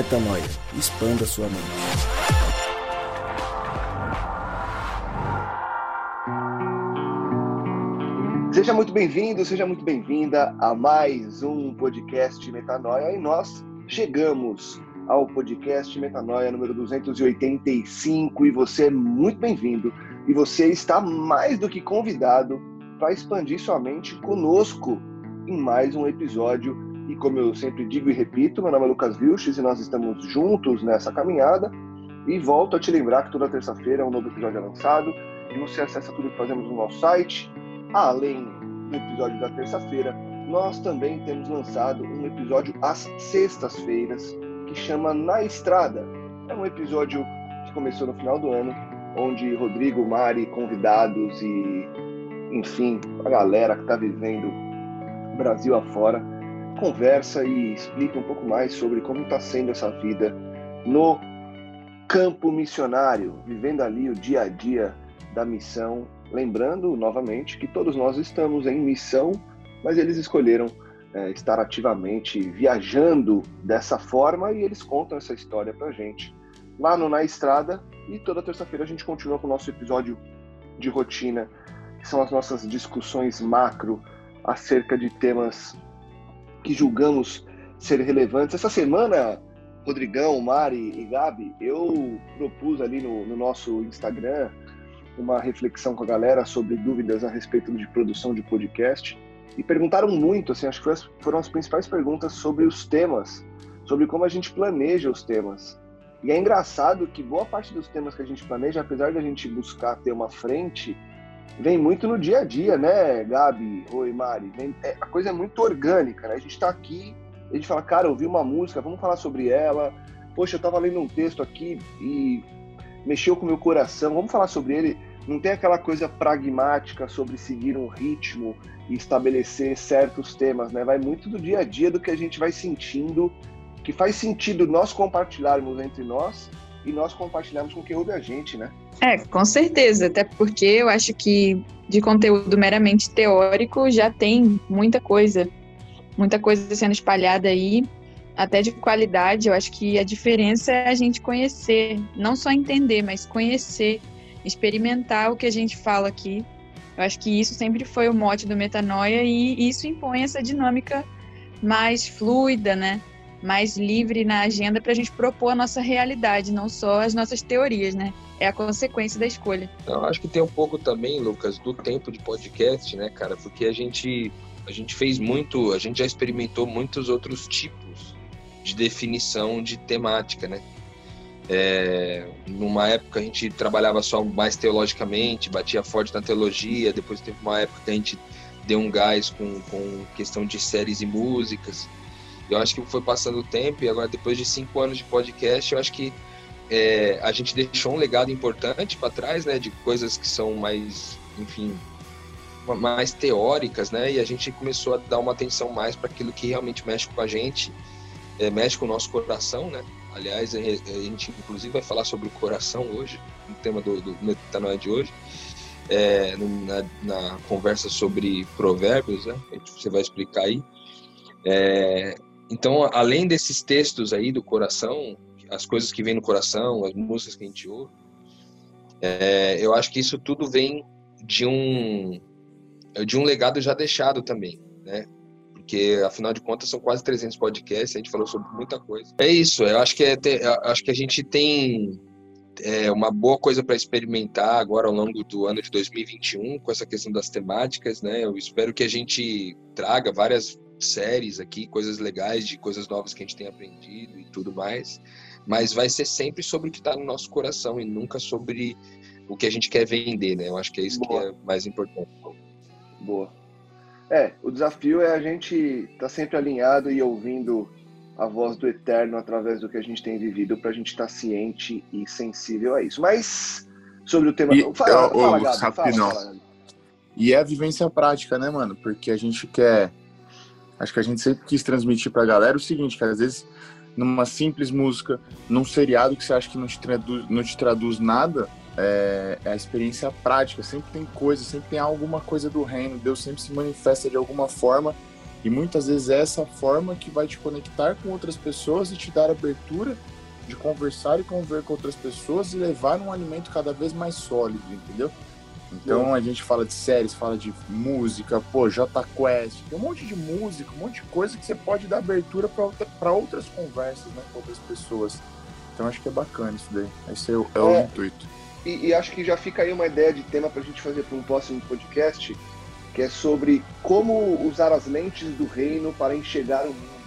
Metanoia. Expanda sua mente. Seja muito bem-vindo, seja muito bem-vinda a mais um podcast Metanoia e nós chegamos ao podcast Metanoia número 285 e você é muito bem-vindo e você está mais do que convidado para expandir sua mente conosco em mais um episódio. E como eu sempre digo e repito, meu nome é Lucas Vilches e nós estamos juntos nessa caminhada. E volto a te lembrar que toda terça-feira é um novo episódio é lançado e você acessa tudo que fazemos no nosso site. Além do episódio da terça-feira, nós também temos lançado um episódio às sextas-feiras que chama Na Estrada. É um episódio que começou no final do ano, onde Rodrigo, Mari, convidados e, enfim, a galera que está vivendo Brasil afora, conversa e explica um pouco mais sobre como está sendo essa vida no campo missionário, vivendo ali o dia a dia da missão. Lembrando novamente que todos nós estamos em missão, mas eles escolheram é, estar ativamente viajando dessa forma e eles contam essa história para gente lá no Na Estrada. E toda terça-feira a gente continua com o nosso episódio de rotina, que são as nossas discussões macro acerca de temas que julgamos ser relevantes. Essa semana, Rodrigão, Mari e Gabi, eu propus ali no, no nosso Instagram uma reflexão com a galera sobre dúvidas a respeito de produção de podcast e perguntaram muito, assim, acho que foram as principais perguntas sobre os temas, sobre como a gente planeja os temas. E é engraçado que boa parte dos temas que a gente planeja, apesar de a gente buscar ter uma frente, vem muito no dia a dia, né, Gabi, Oi, Mari? Vem, é, a coisa é muito orgânica, né? A gente está aqui, a gente fala, cara, ouvi uma música, vamos falar sobre ela. Poxa, eu estava lendo um texto aqui e mexeu com o meu coração, vamos falar sobre ele. Não tem aquela coisa pragmática sobre seguir um ritmo e estabelecer certos temas, né? Vai muito do dia a dia, do que a gente vai sentindo, que faz sentido nós compartilharmos entre nós e nós compartilharmos com quem ouve a gente, né? É, com certeza, até porque eu acho que de conteúdo meramente teórico já tem muita coisa, muita coisa sendo espalhada aí, até de qualidade. Eu acho que a diferença é a gente conhecer, não só entender, mas conhecer, experimentar o que a gente fala aqui. Eu acho que isso sempre foi o mote do Metanoia e isso impõe essa dinâmica mais fluida, né? Mais livre na agenda para a gente propor a nossa realidade, não só as nossas teorias, né? É a consequência da escolha. Eu acho que tem um pouco também, Lucas, do tempo de podcast, né, cara? Porque a gente a gente fez muito, a gente já experimentou muitos outros tipos de definição de temática, né? É, numa época a gente trabalhava só mais teologicamente, batia forte na teologia, depois teve uma época que a gente deu um gás com, com questão de séries e músicas. Eu acho que foi passando o tempo e agora, depois de cinco anos de podcast, eu acho que é, a gente deixou um legado importante para trás, né, de coisas que são mais, enfim, mais teóricas, né, e a gente começou a dar uma atenção mais para aquilo que realmente mexe com a gente, é, mexe com o nosso coração, né. Aliás, a gente inclusive vai falar sobre o coração hoje, no tema do, do Metanoia de hoje, é, na, na, conversa sobre provérbios, né, você vai explicar aí. É, então, além desses textos aí do coração, as coisas que vêm no coração, as músicas que a gente ouve, é, eu acho que isso tudo vem de um de um legado já deixado também, né? Porque afinal de contas são quase 300 podcasts, a gente falou sobre muita coisa. É isso, eu acho que é ter, acho que a gente tem é, uma boa coisa para experimentar agora ao longo do ano de 2021 com essa questão das temáticas, né? Eu espero que a gente traga várias séries aqui, coisas legais, de coisas novas que a gente tem aprendido e tudo mais. Mas vai ser sempre sobre o que está no nosso coração e nunca sobre o que a gente quer vender, né? Eu acho que é isso Boa. que é mais importante. Boa. É, o desafio é a gente estar tá sempre alinhado e ouvindo a voz do Eterno através do que a gente tem vivido para a gente estar tá ciente e sensível a isso. Mas sobre o tema. E, fala, fala, Gabi, fala, fala, E é a vivência prática, né, mano? Porque a gente quer Acho que a gente sempre quis transmitir para a galera o seguinte, que às vezes numa simples música, num seriado que você acha que não te traduz, não te traduz nada, é, é, a experiência prática. Sempre tem coisa, sempre tem alguma coisa do reino. Deus sempre se manifesta de alguma forma E muitas vezes é essa forma que vai te conectar com outras pessoas e te dar abertura de conversar e conviver com outras pessoas e levar um alimento cada vez mais sólido, entendeu? Então a gente fala de séries, fala de música, pô, J Quest, tem um monte de música, um monte de coisa que você pode dar abertura para outra, outras conversas, né, com outras pessoas. Então acho que é bacana isso daí. Esse é o, é é, o intuito. E, e, acho que já fica aí uma ideia de tema para a gente fazer para um próximo podcast, que é sobre como usar as lentes do reino para enxergar o mundo.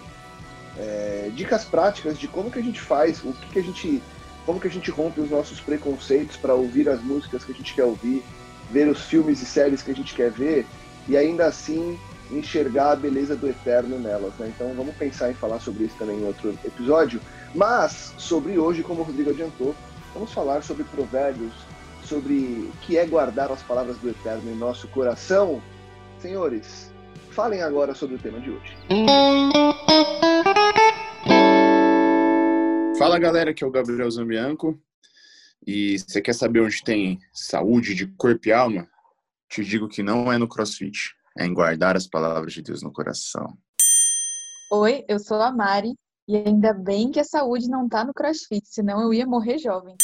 É, dicas práticas de como que a gente faz, o que, que a gente, como que a gente rompe os nossos preconceitos para ouvir as músicas que a gente quer ouvir, ver os filmes e séries que a gente quer ver e ainda assim enxergar a beleza do eterno nelas. Né? Então vamos pensar em falar sobre isso também em outro episódio. Mas sobre hoje, como o Rodrigo adiantou, vamos falar sobre provérbios, sobre o que é guardar as palavras do eterno em nosso coração. Senhores, falem agora sobre o tema de hoje. Fala galera, aqui é o Gabriel Zambianco. E você quer saber onde tem saúde de corpo e alma? Te digo que não é no crossfit, é em guardar as palavras de Deus no coração. Oi, eu sou a Mari e ainda bem que a saúde não tá no crossfit, senão eu ia morrer jovem.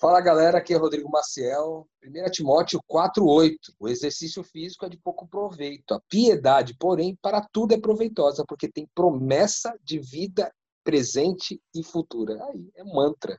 Fala galera, aqui é Rodrigo Maciel. 1 Timóteo 4,8. O exercício físico é de pouco proveito. A piedade, porém, para tudo é proveitosa, porque tem promessa de vida presente e futura. Aí, é mantra.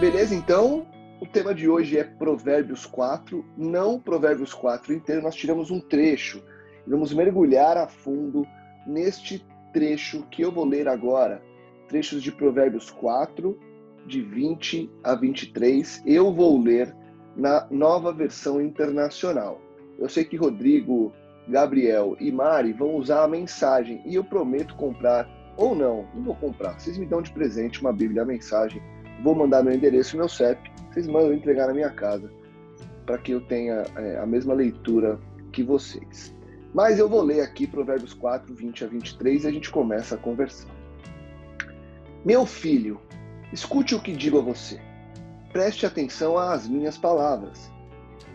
Beleza, então o tema de hoje é Provérbios 4, não Provérbios 4 inteiro, nós tiramos um trecho vamos mergulhar a fundo neste trecho que eu vou ler agora. Trechos de Provérbios 4, de 20 a 23. Eu vou ler na nova versão internacional. Eu sei que Rodrigo, Gabriel e Mari vão usar a mensagem e eu prometo comprar ou não, não vou comprar. Vocês me dão de presente uma Bíblia, a mensagem vou mandar meu endereço e meu CEP, vocês mandam entregar na minha casa, para que eu tenha é, a mesma leitura que vocês. Mas eu vou ler aqui Provérbios 4, 20 a 23 e a gente começa a conversar. Meu filho, escute o que digo a você. Preste atenção às minhas palavras.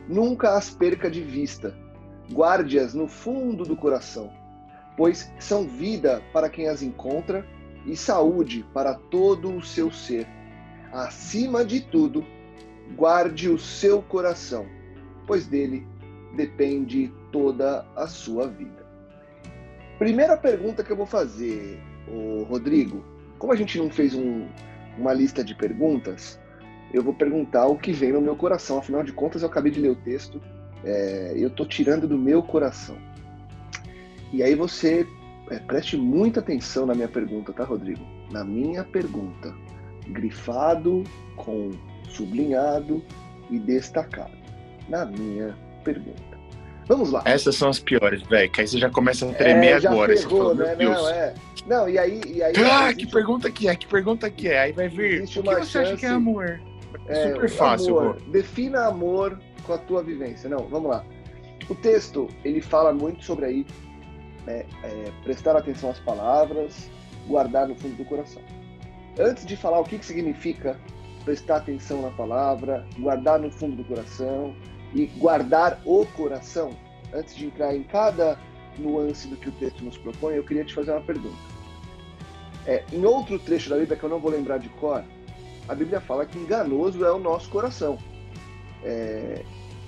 Nunca as perca de vista. Guarde-as no fundo do coração, pois são vida para quem as encontra e saúde para todo o seu ser acima de tudo, guarde o seu coração, pois dele depende toda a sua vida. Primeira pergunta que eu vou fazer, Rodrigo, como a gente não fez um, uma lista de perguntas, eu vou perguntar o que vem no meu coração. Afinal de contas, eu acabei de ler o texto, é, eu estou tirando do meu coração. E aí você é, preste muita atenção na minha pergunta, tá, Rodrigo? Na minha pergunta grifado, com sublinhado e destacado. Na minha pergunta. Vamos lá. Essas são as piores, velho. Que aí você já começa a tremer é, agora. Pegou, né? Não, é. Não, e aí. E aí ah, existe... que pergunta que é? Que pergunta que é? Aí vai vir. Existe o que você acha que é amor? É, Super fácil. Amor. Defina amor com a tua vivência. Não, vamos lá. O texto, ele fala muito sobre aí é, é, prestar atenção às palavras, guardar no fundo do coração antes de falar o que, que significa prestar atenção na palavra, guardar no fundo do coração e guardar o coração, antes de entrar em cada nuance do que o texto nos propõe, eu queria te fazer uma pergunta. É, em outro trecho da Bíblia que eu não vou lembrar de cor, a Bíblia fala que enganoso é o nosso coração. É,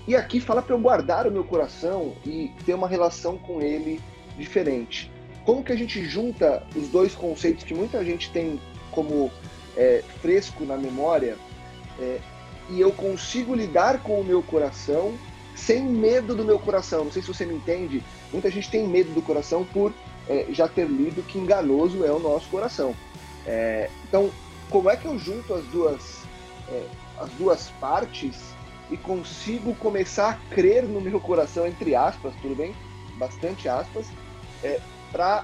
e aqui fala para eu guardar o meu coração e ter uma relação com ele diferente. Como que a gente junta os dois conceitos que muita gente tem como é, fresco na memória é, e eu consigo lidar com o meu coração sem medo do meu coração. Não sei se você me entende. Muita gente tem medo do coração por é, já ter lido que enganoso é o nosso coração. É, então, como é que eu junto as duas, é, as duas partes e consigo começar a crer no meu coração, entre aspas, tudo bem? Bastante aspas, é, para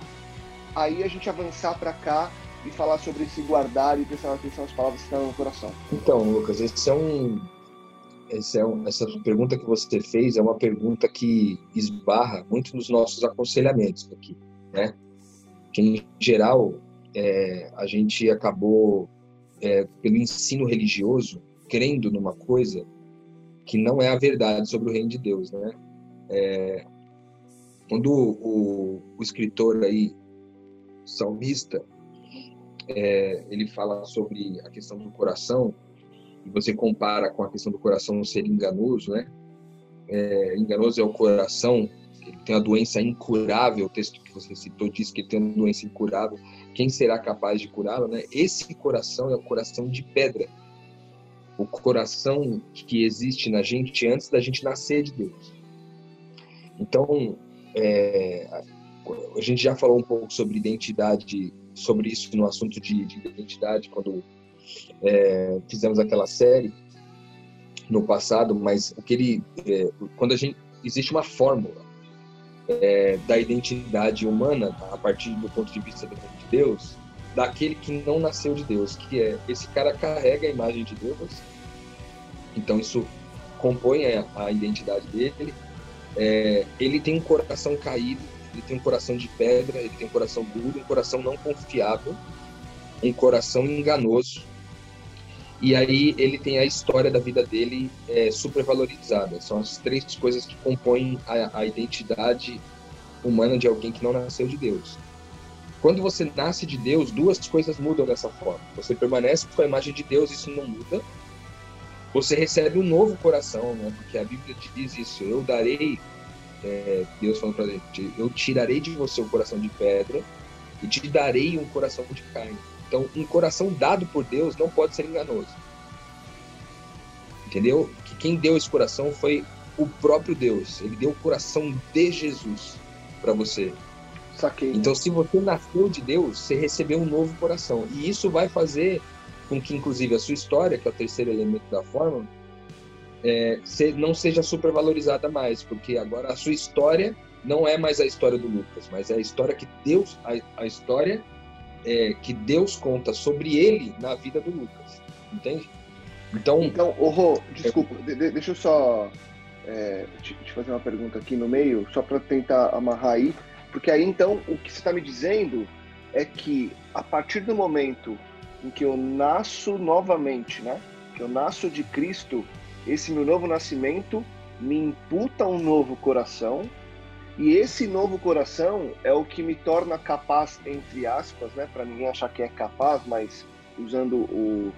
aí a gente avançar para cá e falar sobre se guardar e prestar atenção às palavras que estão no coração. Então, Lucas, esse é um, esse é um, essa pergunta que você fez é uma pergunta que esbarra muito nos nossos aconselhamentos aqui, né? Que em geral é, a gente acabou é, pelo ensino religioso crendo numa coisa que não é a verdade sobre o reino de Deus, né? É, quando o, o, escritor aí, salmista, é, ele fala sobre a questão do coração, e você compara com a questão do coração ser enganoso, né? É, enganoso é o coração, ele tem a doença incurável, o texto que você citou diz que ele tem uma doença incurável, quem será capaz de curá-la, né? Esse coração é o coração de pedra, o coração que existe na gente antes da gente nascer de Deus. Então, é, a gente já falou um pouco sobre identidade, sobre isso no assunto de, de identidade, quando é, fizemos aquela série no passado, mas o que ele, é, quando a gente existe uma fórmula é, da identidade humana a partir do ponto de vista de Deus, daquele que não nasceu de Deus, que é esse cara carrega a imagem de Deus, então isso compõe a, a identidade dele. É, ele tem um coração caído, ele tem um coração de pedra, ele tem um coração duro, um coração não confiável, um coração enganoso. E aí ele tem a história da vida dele é, supervalorizada. São as três coisas que compõem a, a identidade humana de alguém que não nasceu de Deus. Quando você nasce de Deus, duas coisas mudam dessa forma. Você permanece com a imagem de Deus, isso não muda. Você recebe um novo coração, né? Porque a Bíblia diz isso: eu darei, é, Deus falando para gente, eu tirarei de você o coração de pedra e te darei um coração de carne. Então, um coração dado por Deus não pode ser enganoso. Entendeu? Que quem deu esse coração foi o próprio Deus. Ele deu o coração de Jesus para você. Saquei. Então, se você nasceu de Deus, você recebeu um novo coração. E isso vai fazer com que, inclusive, a sua história, que é o terceiro elemento da fórmula, é, não seja supervalorizada mais, porque agora a sua história não é mais a história do Lucas, mas é a história que Deus, a, a história é, que Deus conta sobre ele na vida do Lucas, entende? Então, então, Rô, desculpa, é... de, deixa eu só é, te, te, fazer uma pergunta aqui no meio, só para tentar amarrar aí. Porque aí então o que você está me dizendo é que a partir do momento em que eu nasço novamente, né? Que eu nasço de Cristo, esse meu novo nascimento me imputa um novo coração e esse novo coração é o que me torna capaz, entre aspas, né? Para ninguém achar que é capaz, mas usando o,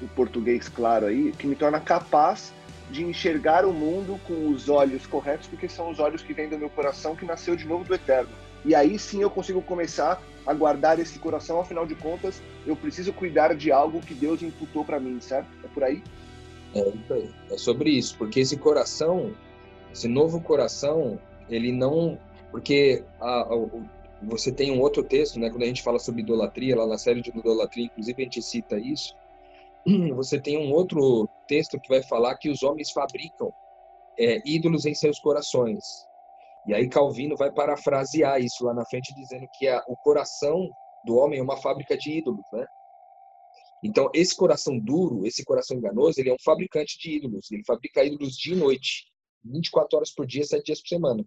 o português claro aí, que me torna capaz de enxergar o mundo com os olhos corretos, porque são os olhos que vêm do meu coração que nasceu de novo do eterno. E aí sim eu consigo começar a guardar esse coração, afinal de contas, eu preciso cuidar de algo que Deus imputou para mim, certo? É por aí? É isso aí. É sobre isso, porque esse coração, esse novo coração, ele não. Porque a, a, você tem um outro texto, né? Quando a gente fala sobre idolatria, lá na série de idolatria, inclusive a gente cita isso você tem um outro texto que vai falar que os homens fabricam é, ídolos em seus corações. E aí Calvino vai parafrasear isso lá na frente, dizendo que a, o coração do homem é uma fábrica de ídolos, né? Então, esse coração duro, esse coração enganoso, ele é um fabricante de ídolos. Ele fabrica ídolos dia e noite, 24 horas por dia, 7 dias por semana.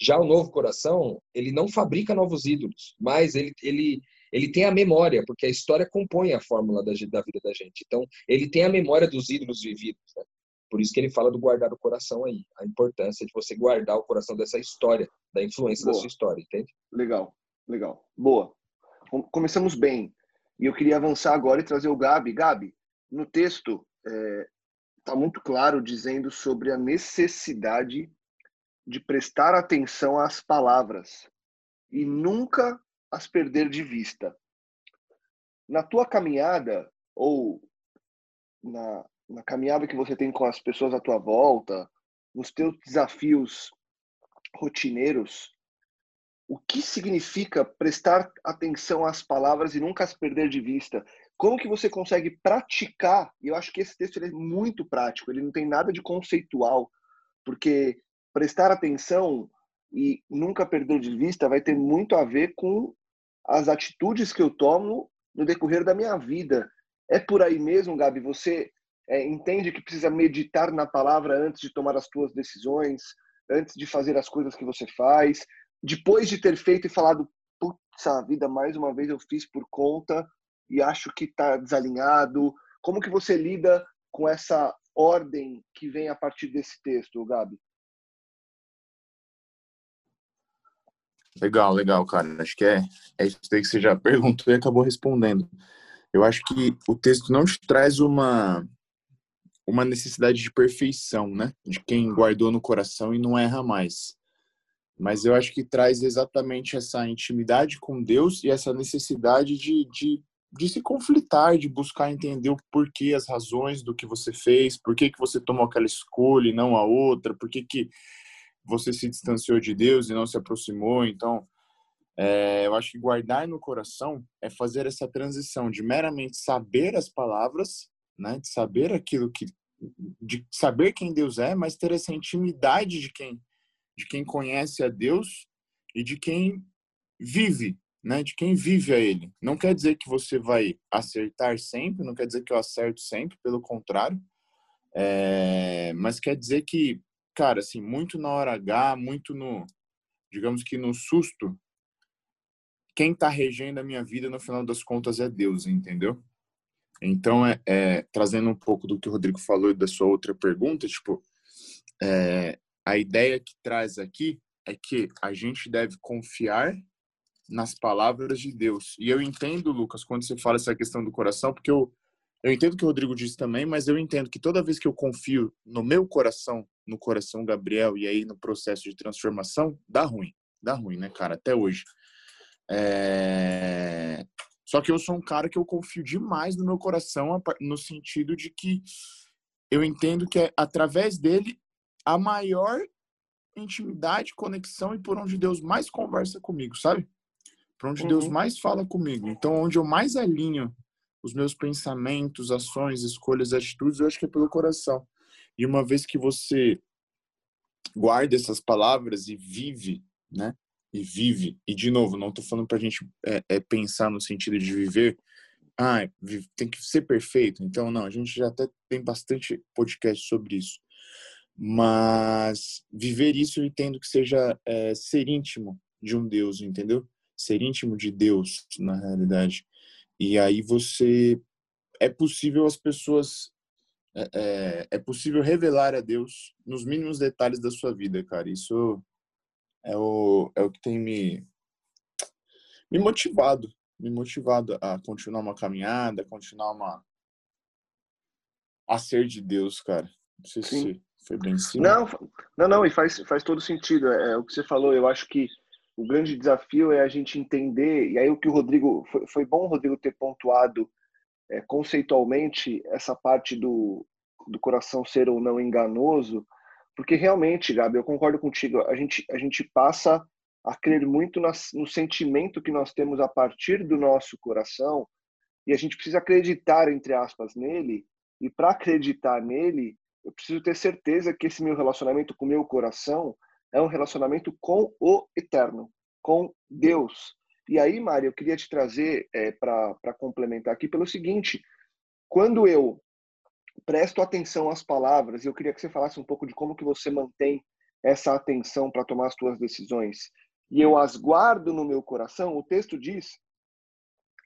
Já o novo coração, ele não fabrica novos ídolos, mas ele, ele ele tem a memória, porque a história compõe a fórmula da, da vida da gente. Então, ele tem a memória dos ídolos vividos. Né? Por isso que ele fala do guardar o coração aí, a importância de você guardar o coração dessa história, da influência Boa. da sua história, entende? Legal, legal. Boa. Começamos bem. E eu queria avançar agora e trazer o Gabi. Gabi, no texto está é, tá muito claro dizendo sobre a necessidade de prestar atenção às palavras e nunca as perder de vista. Na tua caminhada, ou na, na caminhada que você tem com as pessoas à tua volta, nos teus desafios rotineiros, o que significa prestar atenção às palavras e nunca as perder de vista? Como que você consegue praticar? E eu acho que esse texto é muito prático, ele não tem nada de conceitual, porque prestar atenção e nunca perder de vista vai ter muito a ver com as atitudes que eu tomo no decorrer da minha vida. É por aí mesmo, Gabi? Você é, entende que precisa meditar na palavra antes de tomar as suas decisões, antes de fazer as coisas que você faz, depois de ter feito e falado, putz, a vida, mais uma vez eu fiz por conta e acho que está desalinhado. Como que você lida com essa ordem que vem a partir desse texto, Gabi? Legal, legal, cara. Acho que é, é isso aí que você já perguntou e acabou respondendo. Eu acho que o texto não te traz uma uma necessidade de perfeição, né? De quem guardou no coração e não erra mais. Mas eu acho que traz exatamente essa intimidade com Deus e essa necessidade de, de, de se conflitar, de buscar entender o porquê, as razões do que você fez, por que, que você tomou aquela escolha e não a outra, por que, que você se distanciou de Deus e não se aproximou. Então, é, eu acho que guardar no coração é fazer essa transição de meramente saber as palavras, né, de saber aquilo que de saber quem Deus é, mas ter essa intimidade de quem de quem conhece a Deus e de quem vive, né? De quem vive a Ele. Não quer dizer que você vai acertar sempre, não quer dizer que eu acerto sempre, pelo contrário. É, mas quer dizer que, cara, assim, muito na hora H, muito no, digamos que no susto, quem está regendo a minha vida no final das contas é Deus, entendeu? Então, é, é, trazendo um pouco do que o Rodrigo falou e da sua outra pergunta, tipo, é, a ideia que traz aqui é que a gente deve confiar nas palavras de Deus. E eu entendo, Lucas, quando você fala essa questão do coração, porque eu, eu entendo o que o Rodrigo disse também, mas eu entendo que toda vez que eu confio no meu coração, no coração Gabriel, e aí no processo de transformação, dá ruim. Dá ruim, né, cara? Até hoje. É... Só que eu sou um cara que eu confio demais no meu coração, no sentido de que eu entendo que é através dele a maior intimidade, conexão e por onde Deus mais conversa comigo, sabe? Por onde uhum. Deus mais fala comigo. Então, onde eu mais alinho os meus pensamentos, ações, escolhas, atitudes, eu acho que é pelo coração. E uma vez que você guarda essas palavras e vive, né? e vive. E, de novo, não estou falando para a gente é, é, pensar no sentido de viver, ah, tem que ser perfeito. Então, não, a gente já até tem bastante podcast sobre isso. Mas viver isso eu entendo que seja é, ser íntimo de um Deus, entendeu? Ser íntimo de Deus, na realidade. E aí você. É possível as pessoas. É, é, é possível revelar a Deus nos mínimos detalhes da sua vida, cara. Isso é o, é o que tem me, me motivado, me motivado a continuar uma caminhada, continuar uma a ser de Deus, cara. Não sei Sim. se foi bem simples. Não, não, não, e faz, faz todo sentido. É, é, o que você falou. Eu acho que o grande desafio é a gente entender, e aí o que o Rodrigo. Foi, foi bom o Rodrigo ter pontuado é, conceitualmente essa parte do, do coração ser ou não enganoso, porque realmente, Gabi, eu concordo contigo, a gente, a gente passa a crer muito no sentimento que nós temos a partir do nosso coração e a gente precisa acreditar, entre aspas, nele. E para acreditar nele, eu preciso ter certeza que esse meu relacionamento com o meu coração é um relacionamento com o eterno, com Deus. E aí, Mari, eu queria te trazer é, para complementar aqui pelo seguinte: quando eu presto atenção às palavras eu queria que você falasse um pouco de como que você mantém essa atenção para tomar as suas decisões. E eu as guardo no meu coração. O texto diz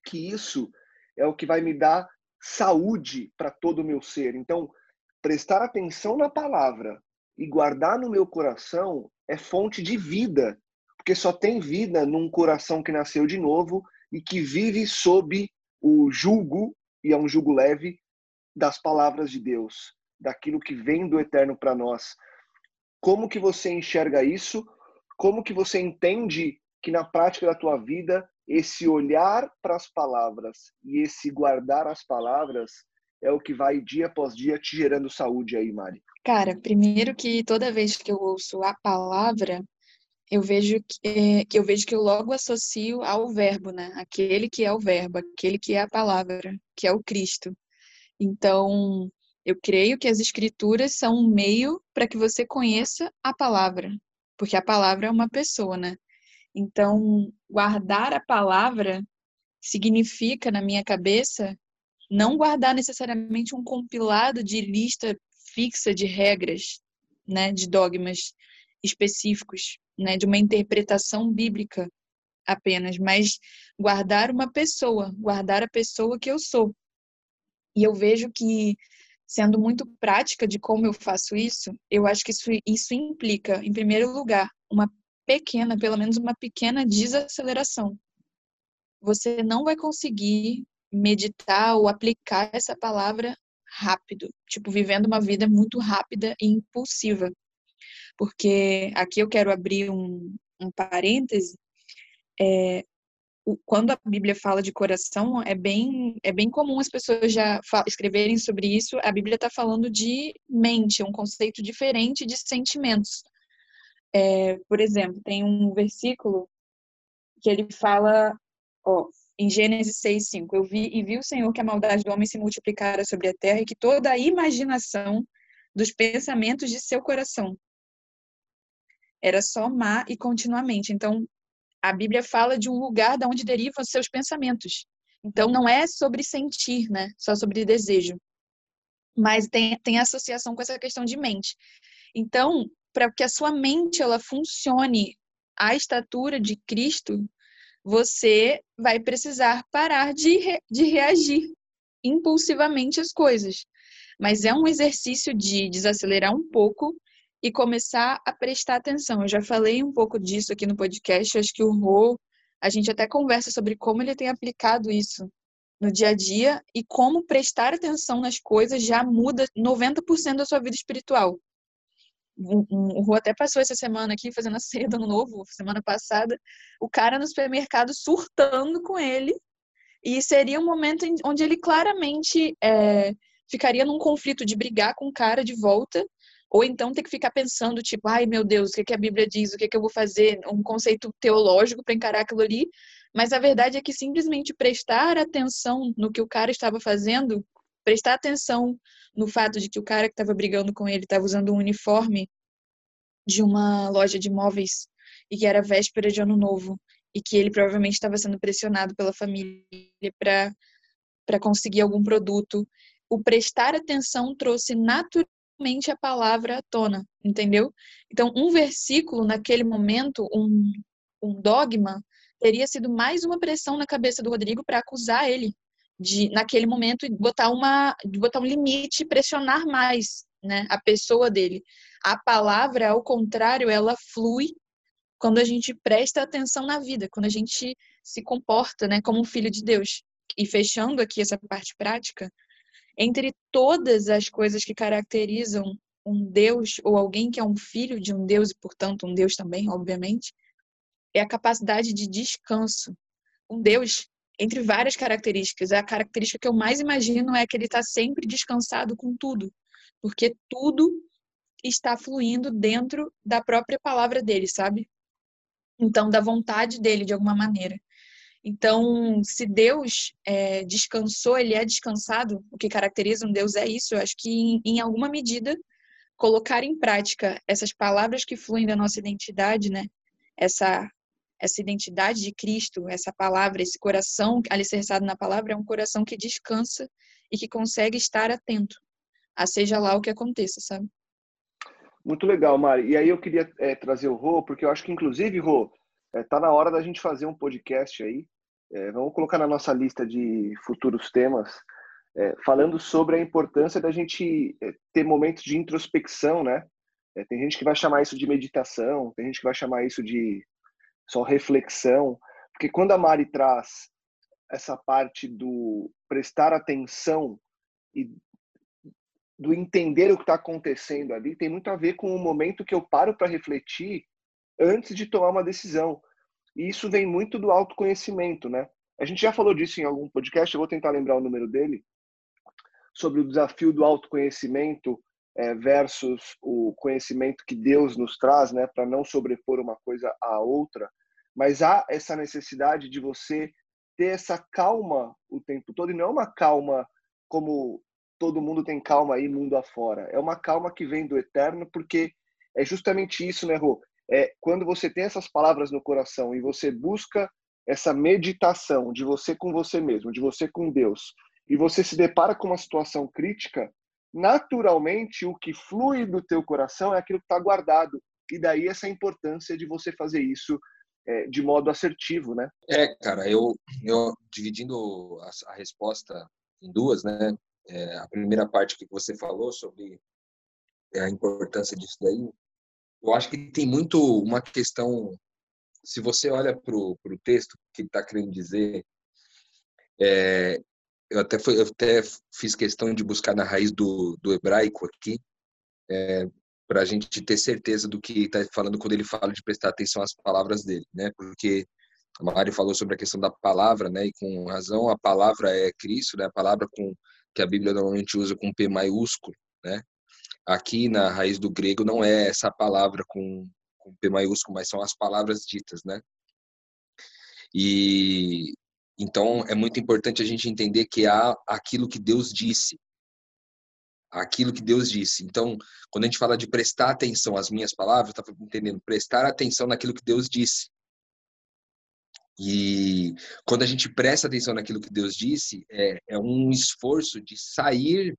que isso é o que vai me dar saúde para todo o meu ser. Então, prestar atenção na palavra e guardar no meu coração é fonte de vida, porque só tem vida num coração que nasceu de novo e que vive sob o jugo, e é um jugo leve, das palavras de Deus, daquilo que vem do eterno para nós. Como que você enxerga isso? Como que você entende que na prática da tua vida esse olhar para as palavras e esse guardar as palavras é o que vai dia após dia te gerando saúde aí, Mari? Cara, primeiro que toda vez que eu ouço a palavra, eu vejo que, é, que eu vejo que eu logo associo ao verbo, né? Aquele que é o verbo, aquele que é a palavra, que é o Cristo. Então, eu creio que as escrituras são um meio para que você conheça a palavra, porque a palavra é uma pessoa, né? Então, guardar a palavra significa, na minha cabeça, não guardar necessariamente um compilado de lista fixa de regras, né, de dogmas específicos, né, de uma interpretação bíblica apenas, mas guardar uma pessoa, guardar a pessoa que eu sou. E eu vejo que sendo muito prática de como eu faço isso, eu acho que isso, isso implica, em primeiro lugar, uma pequena, pelo menos uma pequena desaceleração. Você não vai conseguir meditar ou aplicar essa palavra rápido, tipo, vivendo uma vida muito rápida e impulsiva. Porque aqui eu quero abrir um, um parêntese. É, quando a Bíblia fala de coração, é bem, é bem comum as pessoas já escreverem sobre isso. A Bíblia está falando de mente, é um conceito diferente de sentimentos. É, por exemplo, tem um versículo que ele fala, ó, em Gênesis 6, 5, eu vi e vi o Senhor que a maldade do homem se multiplicara sobre a terra e que toda a imaginação dos pensamentos de seu coração era só má e continuamente. Então, a Bíblia fala de um lugar da de onde derivam seus pensamentos. Então, não é sobre sentir, né? Só sobre desejo. Mas tem, tem associação com essa questão de mente. Então, para que a sua mente ela funcione à estatura de Cristo, você vai precisar parar de, re, de reagir impulsivamente às coisas. Mas é um exercício de desacelerar um pouco e começar a prestar atenção. Eu já falei um pouco disso aqui no podcast, acho que o Rô, a gente até conversa sobre como ele tem aplicado isso no dia a dia e como prestar atenção nas coisas já muda 90% da sua vida espiritual o Rô até passou essa semana aqui fazendo a ceia do ano novo, semana passada, o cara no supermercado surtando com ele, e seria um momento onde ele claramente é, ficaria num conflito de brigar com o cara de volta, ou então ter que ficar pensando, tipo, ai meu Deus, o que, que a Bíblia diz, o que, que eu vou fazer, um conceito teológico para encarar aquilo ali, mas a verdade é que simplesmente prestar atenção no que o cara estava fazendo, prestar atenção no fato de que o cara que estava brigando com ele estava usando um uniforme de uma loja de móveis e que era véspera de ano novo e que ele provavelmente estava sendo pressionado pela família para para conseguir algum produto. O prestar atenção trouxe naturalmente a palavra à tona, entendeu? Então, um versículo naquele momento, um, um dogma, teria sido mais uma pressão na cabeça do Rodrigo para acusar ele de naquele momento botar uma botar um limite, pressionar mais, né, a pessoa dele. A palavra, ao contrário, ela flui quando a gente presta atenção na vida, quando a gente se comporta, né, como um filho de Deus. E fechando aqui essa parte prática, entre todas as coisas que caracterizam um Deus ou alguém que é um filho de um Deus e, portanto, um Deus também, obviamente, é a capacidade de descanso. Um Deus entre várias características. A característica que eu mais imagino é que ele está sempre descansado com tudo, porque tudo está fluindo dentro da própria palavra dele, sabe? Então, da vontade dele, de alguma maneira. Então, se Deus é, descansou, ele é descansado, o que caracteriza um Deus é isso. Eu acho que, em, em alguma medida, colocar em prática essas palavras que fluem da nossa identidade, né? Essa essa identidade de Cristo, essa palavra, esse coração alicerçado na palavra, é um coração que descansa e que consegue estar atento, a seja lá o que aconteça, sabe? Muito legal, Mari. E aí eu queria é, trazer o Rô, porque eu acho que, inclusive, Rô, é, tá na hora da gente fazer um podcast aí. É, vamos colocar na nossa lista de futuros temas, é, falando sobre a importância da gente é, ter momentos de introspecção, né? É, tem gente que vai chamar isso de meditação, tem gente que vai chamar isso de só reflexão, porque quando a Mari traz essa parte do prestar atenção e do entender o que está acontecendo ali, tem muito a ver com o momento que eu paro para refletir antes de tomar uma decisão. E isso vem muito do autoconhecimento, né? A gente já falou disso em algum podcast, eu vou tentar lembrar o número dele, sobre o desafio do autoconhecimento é, versus o conhecimento que Deus nos traz, né, para não sobrepor uma coisa à outra, mas há essa necessidade de você ter essa calma o tempo todo e não é uma calma como todo mundo tem calma aí mundo afora. É uma calma que vem do eterno, porque é justamente isso, né, Rô? É quando você tem essas palavras no coração e você busca essa meditação de você com você mesmo, de você com Deus, e você se depara com uma situação crítica, naturalmente o que flui do teu coração é aquilo que está guardado. E daí essa importância de você fazer isso é, de modo assertivo, né? É, cara, eu, eu dividindo a, a resposta em duas, né? é, a primeira parte que você falou sobre a importância disso daí, eu acho que tem muito uma questão. Se você olha para o texto que está querendo dizer, é, eu até, foi, eu até fiz questão de buscar na raiz do, do hebraico aqui, é, para a gente ter certeza do que está falando quando ele fala de prestar atenção às palavras dele, né? Porque a Mário falou sobre a questão da palavra, né? E com razão, a palavra é Cristo, né? A palavra com que a Bíblia normalmente usa com P maiúsculo, né? Aqui na raiz do grego não é essa palavra com, com P maiúsculo, mas são as palavras ditas, né? E então é muito importante a gente entender que há aquilo que Deus disse, aquilo que Deus disse. Então, quando a gente fala de prestar atenção às minhas palavras, tá entendendo? Prestar atenção naquilo que Deus disse. E quando a gente presta atenção naquilo que Deus disse, é, é um esforço de sair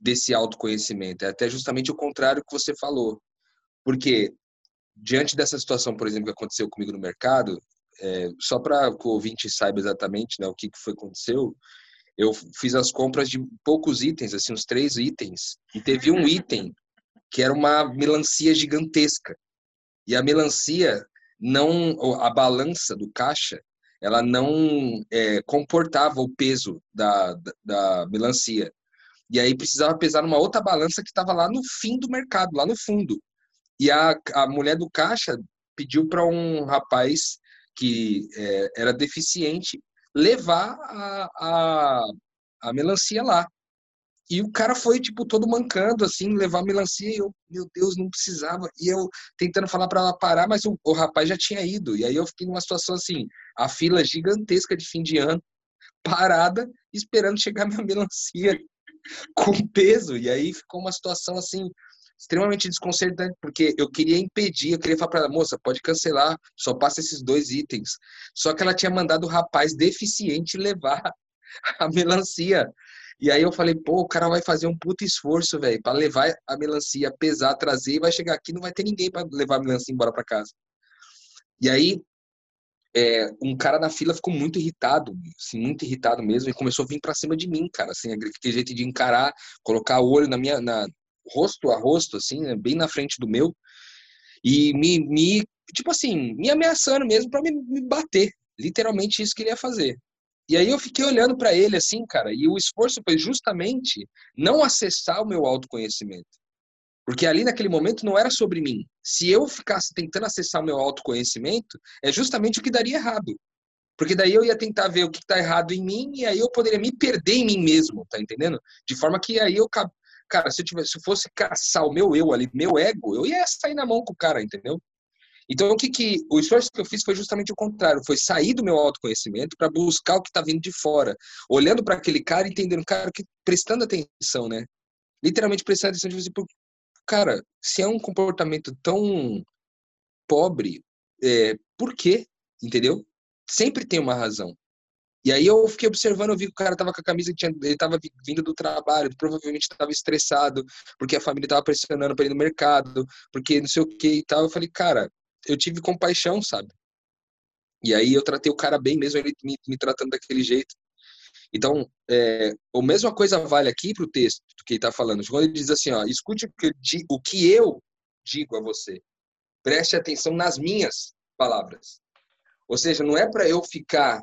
desse autoconhecimento. É até justamente o contrário que você falou. Porque, diante dessa situação, por exemplo, que aconteceu comigo no mercado, é, só para que o ouvinte saiba exatamente né, o que, que foi aconteceu, eu fiz as compras de poucos itens, assim, uns três itens, e teve um item que era uma melancia gigantesca. E a melancia não, a balança do caixa, ela não é, comportava o peso da, da, da, melancia. E aí precisava pesar numa outra balança que estava lá no fim do mercado, lá no fundo. E a, a mulher do caixa pediu para um rapaz que é, era deficiente levar a, a, a melancia lá. E o cara foi, tipo, todo mancando, assim, levar a melancia. E eu, meu Deus, não precisava. E eu tentando falar para ela parar, mas o, o, rapaz já tinha ido. E aí eu fiquei numa situação assim, a fila gigantesca de fim de ano, parada, esperando chegar minha melancia com peso. E aí ficou uma situação assim, extremamente desconcertante, porque eu queria impedir, eu queria falar para ela, moça, pode cancelar, só passa esses dois itens. Só que ela tinha mandado o rapaz deficiente levar a melancia. E aí eu falei, pô, o cara vai fazer um puto esforço, velho, para levar a melancia, pesar, trazer, e vai chegar aqui, não vai ter ninguém para levar a melancia embora para casa. E aí é, um cara na fila ficou muito irritado, assim, muito irritado mesmo, e começou a vir para cima de mim, cara, assim, aquele jeito de encarar, colocar o olho na minha, na, rosto a rosto, assim, né, bem na frente do meu, e me, me tipo assim, me ameaçando mesmo para me, me bater, literalmente isso que ele ia fazer. E aí eu fiquei olhando para ele assim, cara, e o esforço foi justamente não acessar o meu autoconhecimento. Porque ali naquele momento não era sobre mim. Se eu ficasse tentando acessar o meu autoconhecimento, é justamente o que daria errado. Porque daí eu ia tentar ver o que está errado em mim e aí eu poderia me perder em mim mesmo, tá entendendo? De forma que aí eu, cara, se eu tivesse, se fosse caçar o meu eu ali, meu ego, eu ia sair na mão com o cara, entendeu? Então, o que, que o esforço que eu fiz foi justamente o contrário, foi sair do meu autoconhecimento para buscar o que está vindo de fora, olhando para aquele cara, entendendo, cara, que prestando atenção, né? Literalmente prestando atenção de tipo, cara, se é um comportamento tão pobre, é, por quê? Entendeu? Sempre tem uma razão. E aí eu fiquei observando, eu vi que o cara tava com a camisa, tinha, ele tava vindo do trabalho, provavelmente estava estressado, porque a família tava pressionando para ir no mercado, porque não sei o que e tal. Eu falei, cara, eu tive compaixão, sabe? E aí eu tratei o cara bem, mesmo ele me, me tratando daquele jeito. Então, é, a mesma coisa vale aqui para o texto que ele está falando. Quando ele diz assim, ó, escute o que, o que eu digo a você. Preste atenção nas minhas palavras. Ou seja, não é para eu ficar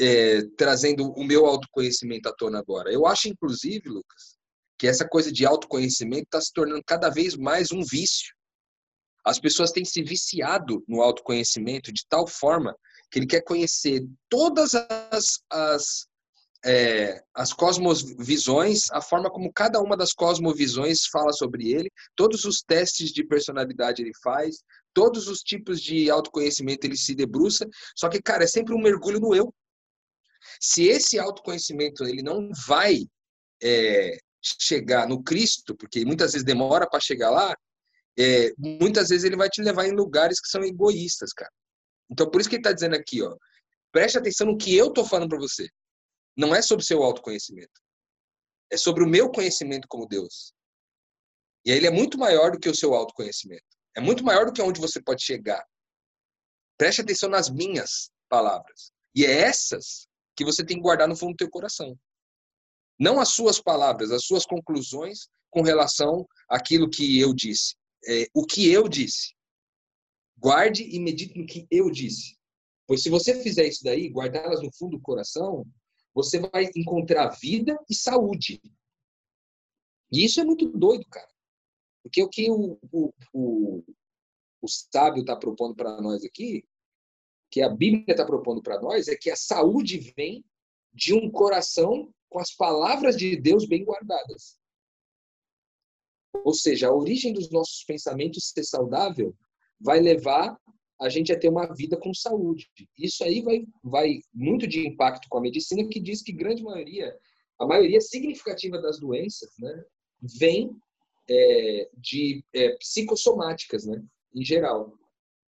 é, trazendo o meu autoconhecimento à tona agora. Eu acho, inclusive, Lucas, que essa coisa de autoconhecimento está se tornando cada vez mais um vício. As pessoas têm se viciado no autoconhecimento de tal forma que ele quer conhecer todas as, as, é, as cosmovisões, a forma como cada uma das cosmovisões fala sobre ele, todos os testes de personalidade ele faz, todos os tipos de autoconhecimento ele se debruça, só que, cara, é sempre um mergulho no eu. Se esse autoconhecimento ele não vai é, chegar no Cristo, porque muitas vezes demora para chegar lá, é, muitas vezes ele vai te levar em lugares que são egoístas, cara. Então, por isso que ele está dizendo aqui, ó, preste atenção no que eu estou falando para você. Não é sobre seu autoconhecimento. É sobre o meu conhecimento como Deus. E ele é muito maior do que o seu autoconhecimento. É muito maior do que onde você pode chegar. Preste atenção nas minhas palavras. E é essas que você tem que guardar no fundo do teu coração. Não as suas palavras, as suas conclusões com relação àquilo que eu disse. É, o que eu disse. Guarde e medite no que eu disse. Pois se você fizer isso daí, guardá-las no fundo do coração, você vai encontrar vida e saúde. E isso é muito doido, cara. Porque o que o, o, o, o sábio está propondo para nós aqui, que a Bíblia está propondo para nós, é que a saúde vem de um coração com as palavras de Deus bem guardadas. Ou seja, a origem dos nossos pensamentos ser saudável vai levar a gente a ter uma vida com saúde. Isso aí vai, vai muito de impacto com a medicina, que diz que grande maioria, a maioria significativa das doenças, né, vem é, de é, psicossomáticas, né, em geral.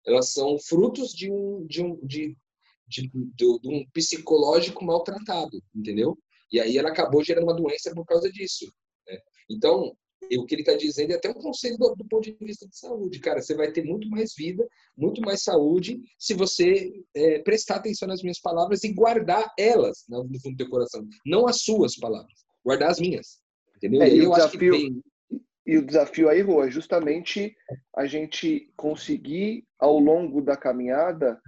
Elas são frutos de um, de um, de, de, de, de um psicológico maltratado, entendeu? E aí ela acabou gerando uma doença por causa disso. Né? Então, o que ele está dizendo é até um conselho do, do, ponto de vista de saúde. Cara, você vai ter muito mais vida, muito mais saúde, se você é, prestar atenção nas minhas palavras e guardar elas no fundo do teu coração. Não as suas palavras, guardar as minhas. Entendeu? É, e, e o desafio, vem... e o desafio aí, Rô, é justamente a gente conseguir, ao longo da caminhada,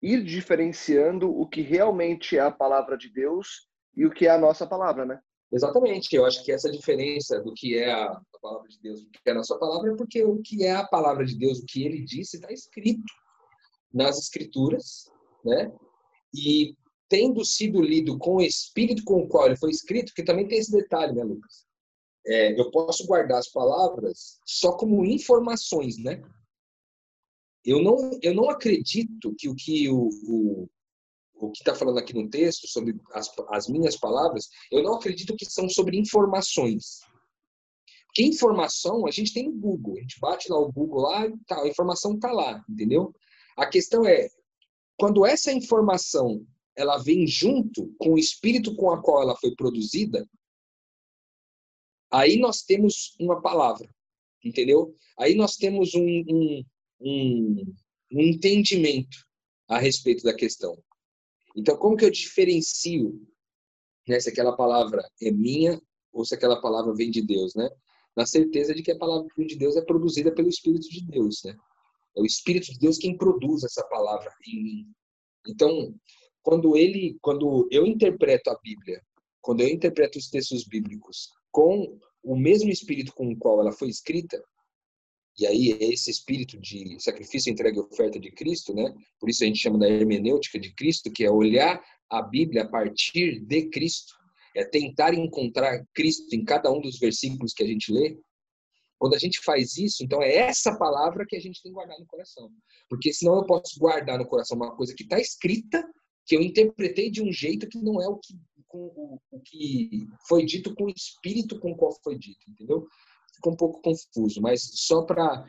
ir diferenciando o que realmente é a palavra de Deus e o que é a nossa palavra, né? Exatamente, eu acho que essa diferença do que é a, palavra de Deus, do que é a nossa palavra, é porque o que é a palavra de Deus, o que ele disse, está escrito nas Escrituras, né? E tendo sido lido com o espírito com o qual ele foi escrito, que também tem esse detalhe, né, Lucas? É, eu posso guardar as palavras só como informações, né? Eu não, eu não acredito que o que o, o o que está falando aqui no texto, sobre as, as minhas palavras, eu não acredito que são sobre informações. Porque informação a gente tem no Google. A gente bate lá o Google lá e tá, a informação está lá, entendeu? A questão é, quando essa informação ela vem junto com o espírito com a qual ela foi produzida, aí nós temos uma palavra, entendeu? Aí nós temos um, um, um, um entendimento a respeito da questão. Então, como que eu diferencio né, se aquela palavra é minha ou se aquela palavra vem de Deus, né? Na certeza de que a palavra de Deus é produzida pelo Espírito de Deus, né? É o Espírito de Deus quem produz essa palavra em mim. Então, quando ele, quando eu interpreto a Bíblia, quando eu interpreto os textos bíblicos com o mesmo espírito com o qual ela foi escrita, e aí é esse espírito de sacrifício, entrega e oferta de Cristo, né? Por isso a gente chama da hermenêutica de Cristo, que é olhar a Bíblia a partir de Cristo, é tentar encontrar Cristo em cada um dos versículos que a gente lê. Quando a gente faz isso, então é essa palavra que a gente tem que guardar no coração. Porque senão eu posso guardar no coração uma coisa que está escrita, que eu interpretei de um jeito que não é o que, o, o que foi dito com o espírito com o qual foi dito, entendeu? ficou um pouco confuso, mas só para.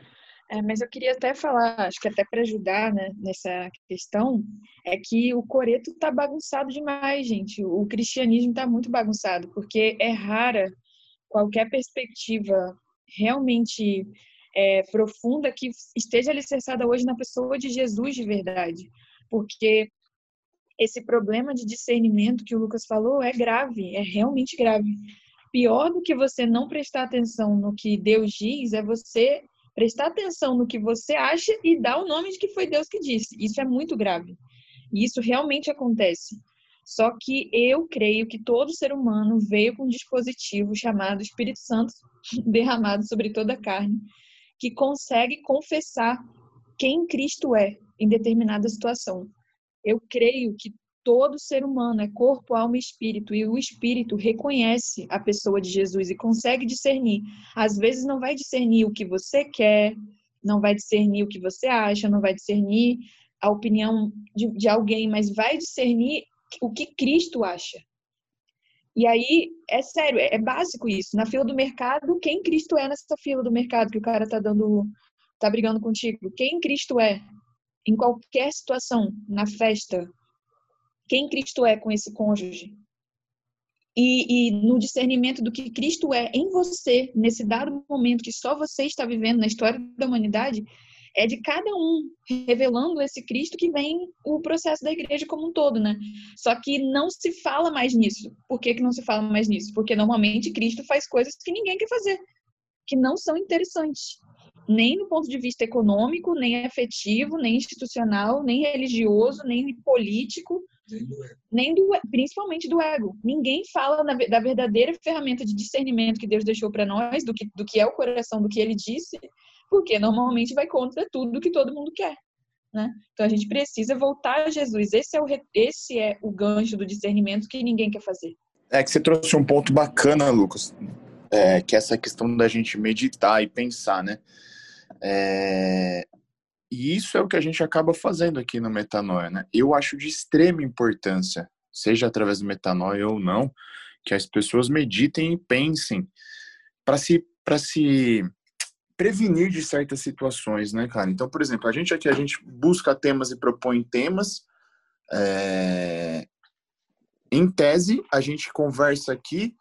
É, mas eu queria até falar, acho que até para ajudar né, nessa questão, é que o coreto está bagunçado demais, gente. O cristianismo está muito bagunçado, porque é rara qualquer perspectiva realmente é, profunda que esteja alicerçada hoje na pessoa de Jesus de verdade. Porque esse problema de discernimento que o Lucas falou é grave, é realmente grave. Pior do que você não prestar atenção no que Deus diz é você prestar atenção no que você acha e dar o nome de que foi Deus que disse. Isso é muito grave. E isso realmente acontece. Só que eu creio que todo ser humano veio com um dispositivo chamado Espírito Santo derramado sobre toda a carne, que consegue confessar quem Cristo é em determinada situação. Eu creio que todo ser humano é corpo, alma e espírito, e o espírito reconhece a pessoa de Jesus e consegue discernir. Às vezes não vai discernir o que você quer, não vai discernir o que você acha, não vai discernir a opinião de, de alguém, mas vai discernir o que Cristo acha. E aí, é sério, é, básico isso. Na fila do mercado, quem Cristo é nessa fila do mercado que o cara tá dando, tá brigando contigo? Quem Cristo é? Em qualquer situação, na festa, quem Cristo é com esse cônjuge. E, e, no discernimento do que Cristo é em você, nesse dado momento que só você está vivendo na história da humanidade, é de cada um, revelando esse Cristo que vem o processo da igreja como um todo, né? Só que não se fala mais nisso. Por que, que não se fala mais nisso? Porque normalmente Cristo faz coisas que ninguém quer fazer, que não são interessantes. Nem do ponto de vista econômico, nem afetivo, nem institucional, nem religioso, nem político, nem do, principalmente do ego. Ninguém fala na, da verdadeira ferramenta de discernimento que Deus deixou para nós, do que, do que é o coração, do que ele disse, porque normalmente vai contra tudo que todo mundo quer. Né? Então a gente precisa voltar a Jesus. Esse é, o, esse é o gancho do discernimento que ninguém quer fazer. É que você trouxe um ponto bacana, Lucas, é, que é essa questão da gente meditar e pensar, né? É, e isso é o que a gente acaba fazendo aqui no Metanoia, né? Eu acho de extrema importância, seja através do Metanoia ou não, que as pessoas meditem e pensem para se para se prevenir de certas situações, né, cara? Então, por exemplo, a gente aqui a gente busca temas e propõe temas. É... Em tese, a gente conversa aqui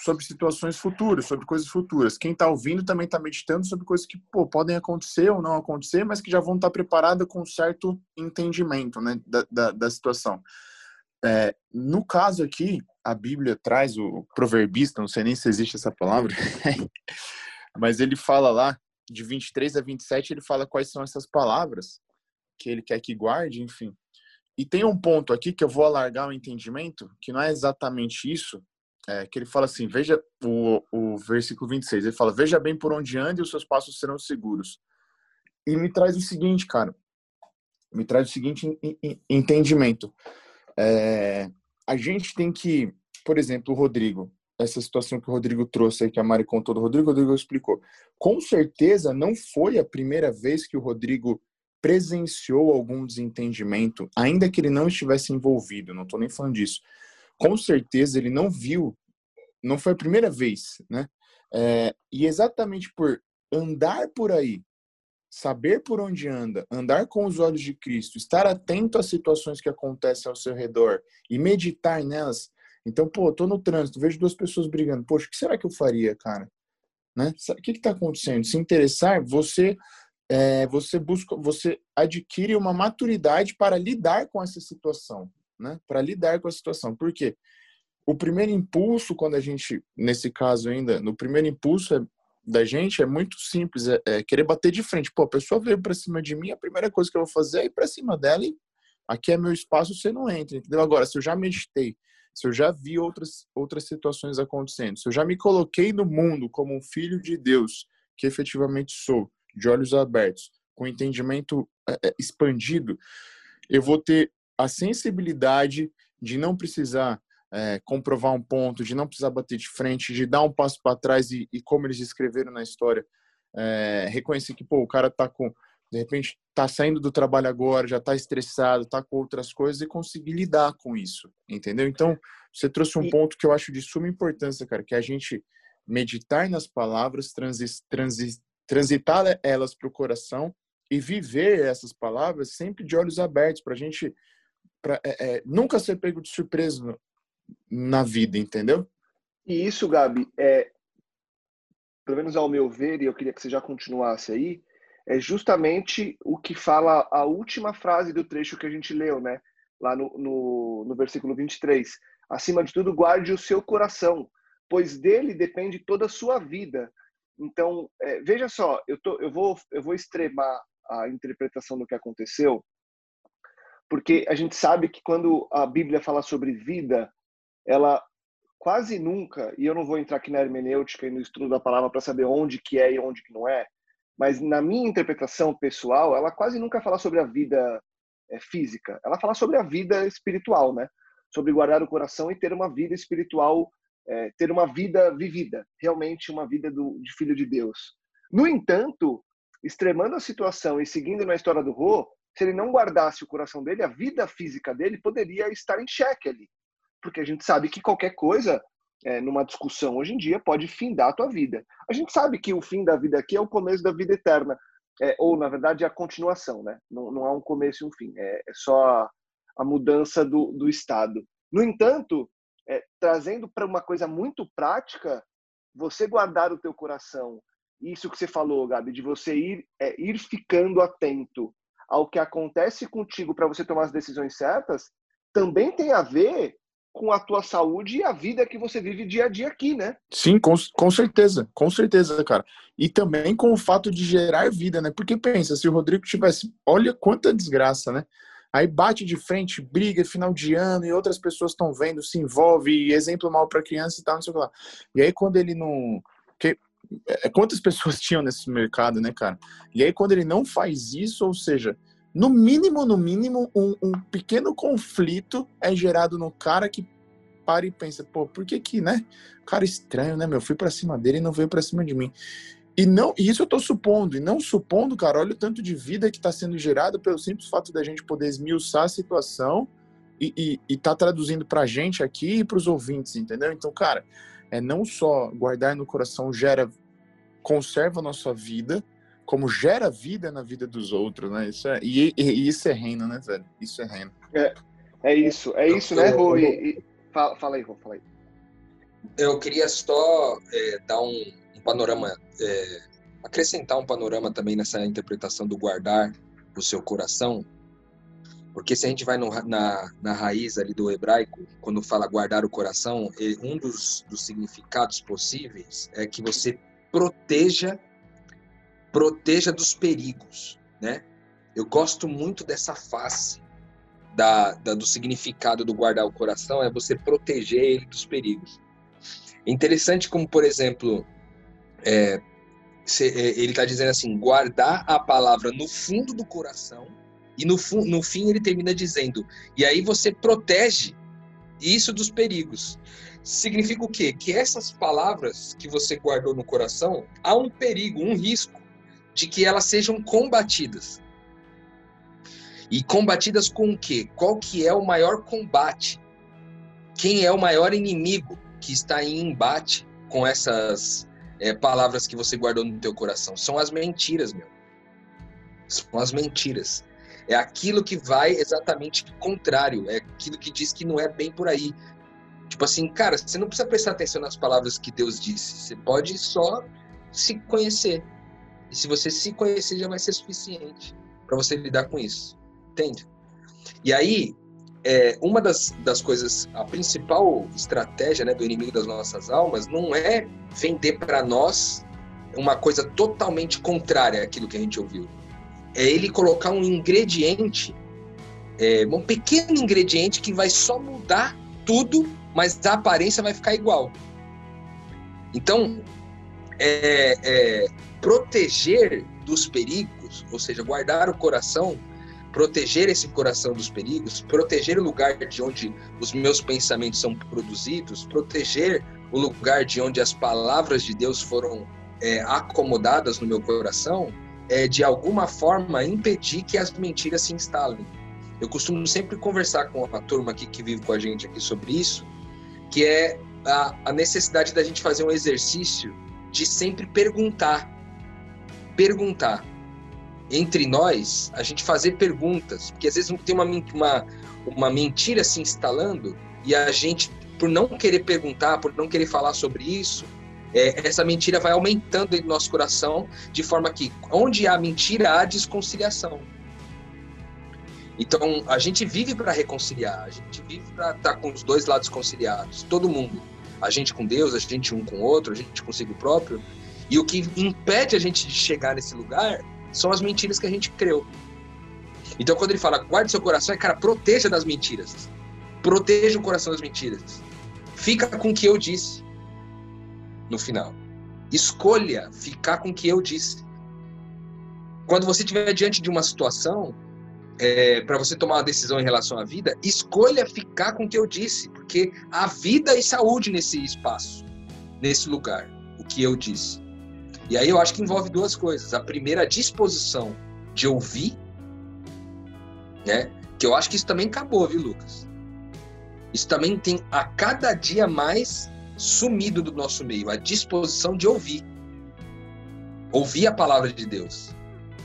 sobre situações futuras, sobre coisas futuras. Quem está ouvindo também está meditando sobre coisas que pô, podem acontecer ou não acontecer, mas que já vão estar tá preparadas com um certo entendimento né, da, da, da situação. É, no caso aqui, a Bíblia traz o proverbista, não sei nem se existe essa palavra, mas ele fala lá, de 23 a 27, ele fala quais são essas palavras que ele quer que guarde, enfim. E tem um ponto aqui que eu vou alargar o entendimento, que não é exatamente isso, é, que ele fala assim, veja o, o versículo 26, ele fala, veja bem por onde anda e os seus passos serão seguros. E me traz o seguinte, cara, me traz o seguinte entendimento. É, a gente tem que, por exemplo, o Rodrigo, essa situação que o Rodrigo trouxe aí, que a Mari contou do Rodrigo, o Rodrigo explicou. Com certeza não foi a primeira vez que o Rodrigo presenciou algum desentendimento, ainda que ele não estivesse envolvido, não estou nem falando disso com certeza ele não viu, não foi a primeira vez, né? É, e exatamente por andar por aí, saber por onde anda, andar com os olhos de Cristo, estar atento às situações que acontecem ao seu redor e meditar nelas. Então, pô, tô no trânsito, vejo duas pessoas brigando. Poxa, o que será que eu faria, cara? Né? O que está acontecendo? Se interessar, você é, você busca, você adquire uma maturidade para lidar com essa situação né, para lidar com a situação. Por quê? O primeiro impulso, quando a gente, nesse caso ainda, no primeiro impulso é, da gente é muito simples, é, é, querer bater de frente. Pô, a pessoa veio para cima de mim, a primeira coisa que eu vou fazer é ir para cima dela e aqui é meu espaço, você não entra, entendeu? Agora, se eu já meditei, se eu já vi outras, outras situações acontecendo, se eu já me coloquei no mundo como um filho de Deus, que efetivamente sou, de olhos abertos, com entendimento é, é expandido, eu vou ter a sensibilidade de não precisar é, comprovar um ponto, de não precisar bater de frente, de dar um passo para trás e, e, como eles escreveram na história, é, reconhecer que pô, o cara tá com, de repente, tá saindo do trabalho agora, já tá estressado, tá com outras coisas e conseguir lidar com isso, entendeu? Então, você trouxe um ponto que eu acho de suma importância, cara, que é a gente meditar nas palavras, transi, transi, transitar elas para o coração e viver essas palavras sempre de olhos abertos, para a gente para é, é, nunca ser pego de surpresa na vida, entendeu? E isso, Gabi, é, pelo menos ao meu ver, e eu queria que você já continuasse aí, é justamente o que fala a última frase do trecho que a gente leu, né? Lá no, no, no versículo 23. Acima de tudo, guarde o seu coração, pois dele depende toda a sua vida. Então, é, veja só, eu, tô, eu, vou, eu vou extremar a interpretação do que aconteceu, porque a gente sabe que quando a Bíblia fala sobre vida, ela quase nunca, e eu não vou entrar aqui na hermenêutica e no estudo da palavra para saber onde que é e onde que não é, mas na minha interpretação pessoal, ela quase nunca fala sobre a vida é, física. Ela fala sobre a vida espiritual, né? Sobre guardar o coração e ter uma vida espiritual, é, ter uma vida vivida, realmente uma vida do, de filho de Deus. No entanto, extremando a situação e seguindo na história do Rô, se ele não guardasse o coração dele, a vida física dele poderia estar em xeque ali. Porque a gente sabe que qualquer coisa, é, numa discussão hoje em dia, pode findar a tua vida. A gente sabe que o fim da vida aqui é o começo da vida eterna. É, ou, na verdade, é a continuação, né? Não, não há um começo e um fim. É, é só a, mudança do, do estado. No entanto, é, trazendo para uma coisa muito prática, você guardar o teu coração isso que você falou, Gabi, de você ir, é, ir ficando atento ao que acontece contigo para você tomar as decisões certas, também tem a ver com a tua saúde e a vida que você vive dia a dia aqui, né? Sim, com, com certeza, com certeza, cara. E também com o fato de gerar vida, né? Porque pensa, se o Rodrigo tivesse, olha quanta desgraça, né? Aí bate de frente, briga, final de ano, e outras pessoas estão vendo, se envolve, exemplo mal para criança e tal, não sei o que lá. E aí quando ele não. Que, é, quantas pessoas tinham nesse mercado, né, cara? E aí quando ele não faz isso, ou seja, no mínimo, no mínimo, um, um, pequeno conflito é gerado no cara que para e pensa, pô, por que que, né? Cara estranho, né, meu? Fui para cima dele e não veio para cima de mim. E não, e isso eu tô supondo, e não supondo, cara, olha o tanto de vida que está sendo gerado pelo simples fato da gente poder esmiuçar a situação e, e, e tá traduzindo pra gente aqui e pros ouvintes, entendeu? Então, cara, é não só guardar no coração gera, conserva a nossa vida, como gera vida na vida dos outros, né? Isso é, e, e isso é reino, né, velho? Isso é reino. É, é isso, é isso, né, Rô? E, e, fala, fala aí, Rô, fala aí. Eu queria só é, dar um, um panorama, é, acrescentar um panorama também nessa interpretação do guardar o seu coração, porque se a gente vai no, na, na raiz ali do hebraico, quando fala guardar o coração, um dos, dos significados possíveis é que você proteja proteja dos perigos, né? Eu gosto muito dessa face da, da, do significado do guardar o coração, é você proteger ele dos perigos. Interessante como, por exemplo, é, é ele está dizendo assim, guardar a palavra no fundo do coração, e no, no fim ele termina dizendo, e aí você protege isso dos perigos. Significa o quê? Que essas palavras que você guardou no coração, há um perigo, um risco de que elas sejam combatidas. E combatidas com o quê? Qual que é o maior combate? Quem é o maior inimigo que está em embate com essas é, palavras que você guardou no teu coração? São as mentiras, meu. São as mentiras. É aquilo que vai exatamente contrário. É aquilo que diz que não é bem por aí. Tipo assim, cara, você não precisa prestar atenção nas palavras que Deus disse. Você pode só se conhecer. E se você se conhecer, já vai ser suficiente para você lidar com isso. Entende? E aí, é, uma das, das coisas, a principal estratégia né, do inimigo das nossas almas não é vender para nós uma coisa totalmente contrária àquilo que a gente ouviu. É ele colocar um ingrediente, é, um pequeno ingrediente que vai só mudar tudo, mas a aparência vai ficar igual. Então, é, é, proteger dos perigos, ou seja, guardar o coração, proteger esse coração dos perigos, proteger o lugar de onde os meus pensamentos são produzidos, proteger o lugar de onde as palavras de Deus foram é, acomodadas no meu coração, é de alguma forma impedir que as mentiras se instalem. Eu costumo sempre conversar com a turma aqui que vive com a gente aqui sobre isso, que é a, a necessidade da gente fazer um exercício de sempre perguntar. Perguntar. Entre nós, a gente fazer perguntas, porque às vezes tem uma, uma, uma mentira se instalando e a gente, por não querer perguntar, por não querer falar sobre isso, é, essa mentira vai aumentando do nosso coração, de forma que onde há mentira, há desconciliação. Então, a gente vive para reconciliar, a gente vive para estar tá com os dois lados conciliados, todo mundo a gente com Deus, a gente um com o outro, a gente consigo próprio. E o que impede a gente de chegar nesse lugar são as mentiras que a gente creu. Então, quando ele fala, guarde seu coração, é, cara, proteja das mentiras. Proteja o coração das mentiras. Fica com o que eu disse no final. Escolha ficar com o que eu disse. Quando você estiver diante de uma situação é, para você tomar uma decisão em relação à vida, escolha ficar com o que eu disse, porque há vida e saúde nesse espaço, nesse lugar, o que eu disse. E aí eu acho que envolve duas coisas. A primeira, a disposição de ouvir, né? Que eu acho que isso também acabou, viu, Lucas? Isso também tem a cada dia mais sumido do nosso meio, a disposição de ouvir. Ouvir a palavra de Deus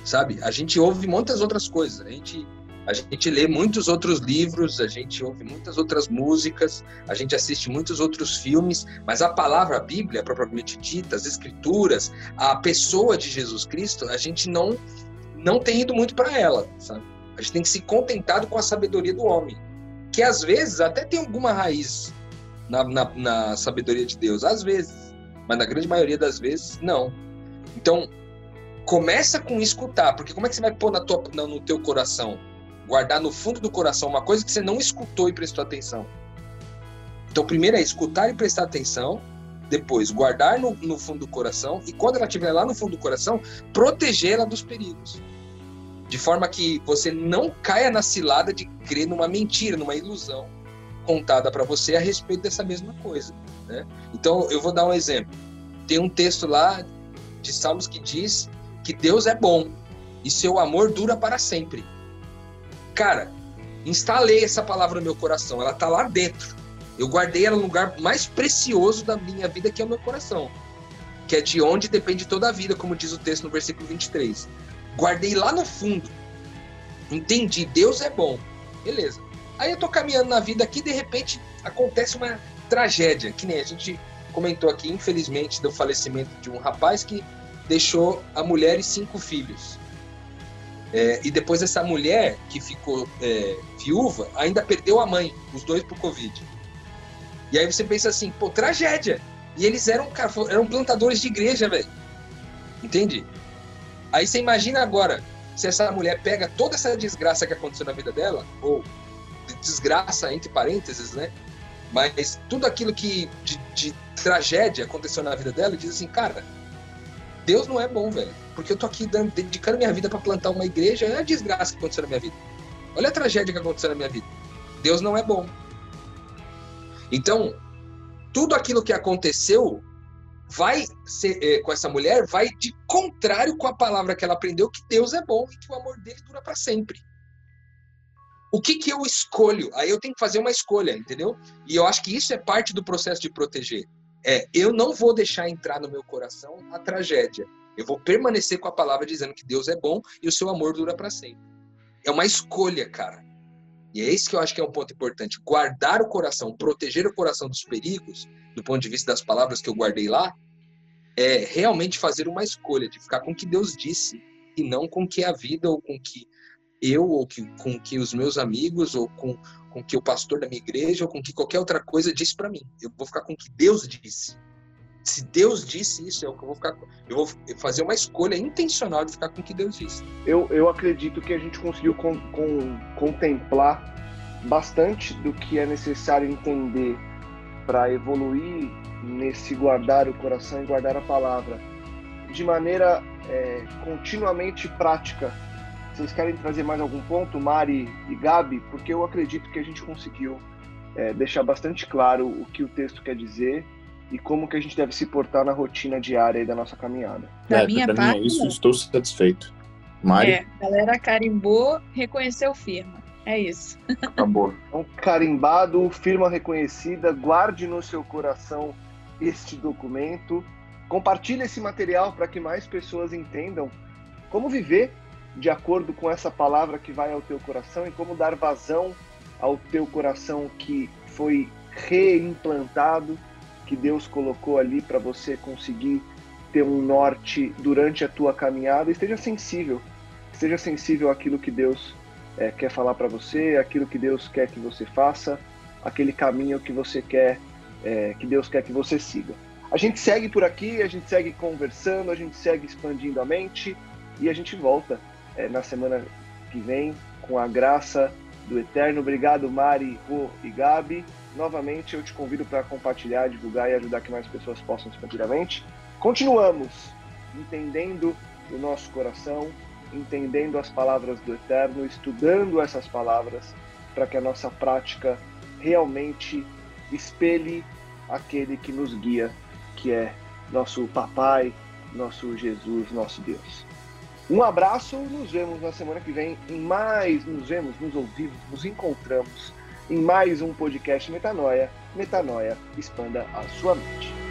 sabe? A gente ouve muitas outras coisas. A gente A gente lê muitos outros livros, a gente ouve muitas outras músicas, a gente assiste muitos outros filmes, mas a palavra a Bíblia, propriamente dita, as escrituras, a pessoa de Jesus Cristo, a gente não não tem ido muito para ela, sabe? A gente tem que se contentado com a sabedoria do homem, que às vezes até tem alguma raiz na, na, na sabedoria de Deus, às vezes, mas na grande maioria das vezes não. Então começa com escutar, porque como é que você vai pôr na tua, no teu coração, guardar no fundo do coração uma coisa que você não escutou e prestou atenção? Então, primeiro é escutar e prestar atenção, depois guardar no, no fundo do coração e quando ela estiver lá no fundo do coração, protegê-la dos perigos de forma que você não caia na cilada de crer numa mentira, numa ilusão contada para você a respeito dessa mesma coisa. Né? Então, eu vou dar um exemplo. Tem um texto lá de Salmos que diz que Deus é bom e seu amor dura para sempre. Cara, instalei essa palavra no meu coração, ela está lá dentro. Eu guardei ela no lugar mais precioso da minha vida, que é o meu coração. Que é de onde depende toda a vida, como diz o texto no versículo 23 guardei lá no fundo. Entendi, Deus é bom. Beleza. Aí eu tô caminhando na vida aqui, de repente acontece uma tragédia, que nem a gente comentou aqui, infelizmente, do falecimento de um rapaz que deixou a mulher e cinco filhos. É, e depois essa mulher que ficou é, viúva ainda perdeu a mãe, os dois por Covid. E aí você pensa assim, pô, tragédia. E eles eram, eram plantadores de igreja, velho. Entende? Aí você imagina agora, se essa mulher pega toda essa desgraça que aconteceu na vida dela, ou desgraça entre parênteses, né? Mas tudo aquilo que de, de tragédia aconteceu na vida dela, diz assim, cara, Deus não é bom, velho. Porque eu tô aqui dedicando minha vida para plantar uma igreja, é a desgraça que aconteceu na minha vida. Olha a tragédia que aconteceu na minha vida. Deus não é bom. Então, tudo aquilo que aconteceu vai ser, é, com essa mulher vai de contrário com a palavra que ela aprendeu que Deus é bom e que o amor dele dura para sempre. O que que eu escolho? Aí eu tenho que fazer uma escolha, entendeu? E eu acho que isso é parte do processo de proteger. É, eu não vou deixar entrar no meu coração a tragédia. Eu vou permanecer com a palavra dizendo que Deus é bom e o seu amor dura para sempre. É uma escolha, cara. E é isso que eu acho que é um ponto importante. Guardar o coração, proteger o coração dos perigos, do ponto de vista das palavras que eu guardei lá, é realmente fazer uma escolha de ficar com o que Deus disse e não com o que a vida ou com o que eu ou que, com que os meus amigos ou com com que o pastor da minha igreja ou com que qualquer outra coisa disse para mim. Eu vou ficar com o que Deus disse. Se Deus disse isso, é eu vou ficar. Eu vou fazer uma escolha intencional de ficar com o que Deus disse. Eu, eu acredito que a gente conseguiu contemplar bastante do que é necessário entender para evoluir nesse guardar o coração e guardar a palavra de maneira é, continuamente prática. Vocês querem trazer mais algum ponto, Mari e Gabi? Porque eu acredito que a gente conseguiu é, deixar bastante claro o que o texto quer dizer e como que a gente deve se portar na rotina diária da nossa caminhada. Da é, minha parte, mim é isso, estou satisfeito. Mari? É, galera carimbou, reconheceu firma. É isso. Acabou. Então, carimbado, firma reconhecida, guarde no seu coração este documento. Compartilhe esse material para que mais pessoas entendam como viver de acordo com essa palavra que vai ao teu coração e como dar vazão ao teu coração que foi reimplantado, que Deus colocou ali para você conseguir ter um norte durante a tua caminhada. Esteja sensível, esteja sensível àquilo que Deus é, quer falar para você, aquilo que Deus quer que você faça, aquele caminho que você quer, é, que Deus quer que você siga. A gente segue por aqui, a gente segue conversando, a gente segue expandindo a mente e a gente volta é, na semana que vem com a graça do Eterno. Obrigado, Mari, Rô e Gabi. Novamente, eu te convido para compartilhar, divulgar e ajudar que mais pessoas possam expandir a mente. Continuamos entendendo o nosso coração, entendendo as palavras do Eterno, estudando essas palavras, para que a nossa prática realmente espelhe aquele que nos guia, que é nosso Papai, nosso Jesus, nosso Deus. Um abraço, nos vemos na semana que vem em mais, nos vemos, nos ouvimos, nos encontramos em mais um podcast Metanoia. Metanoia, expanda a sua mente.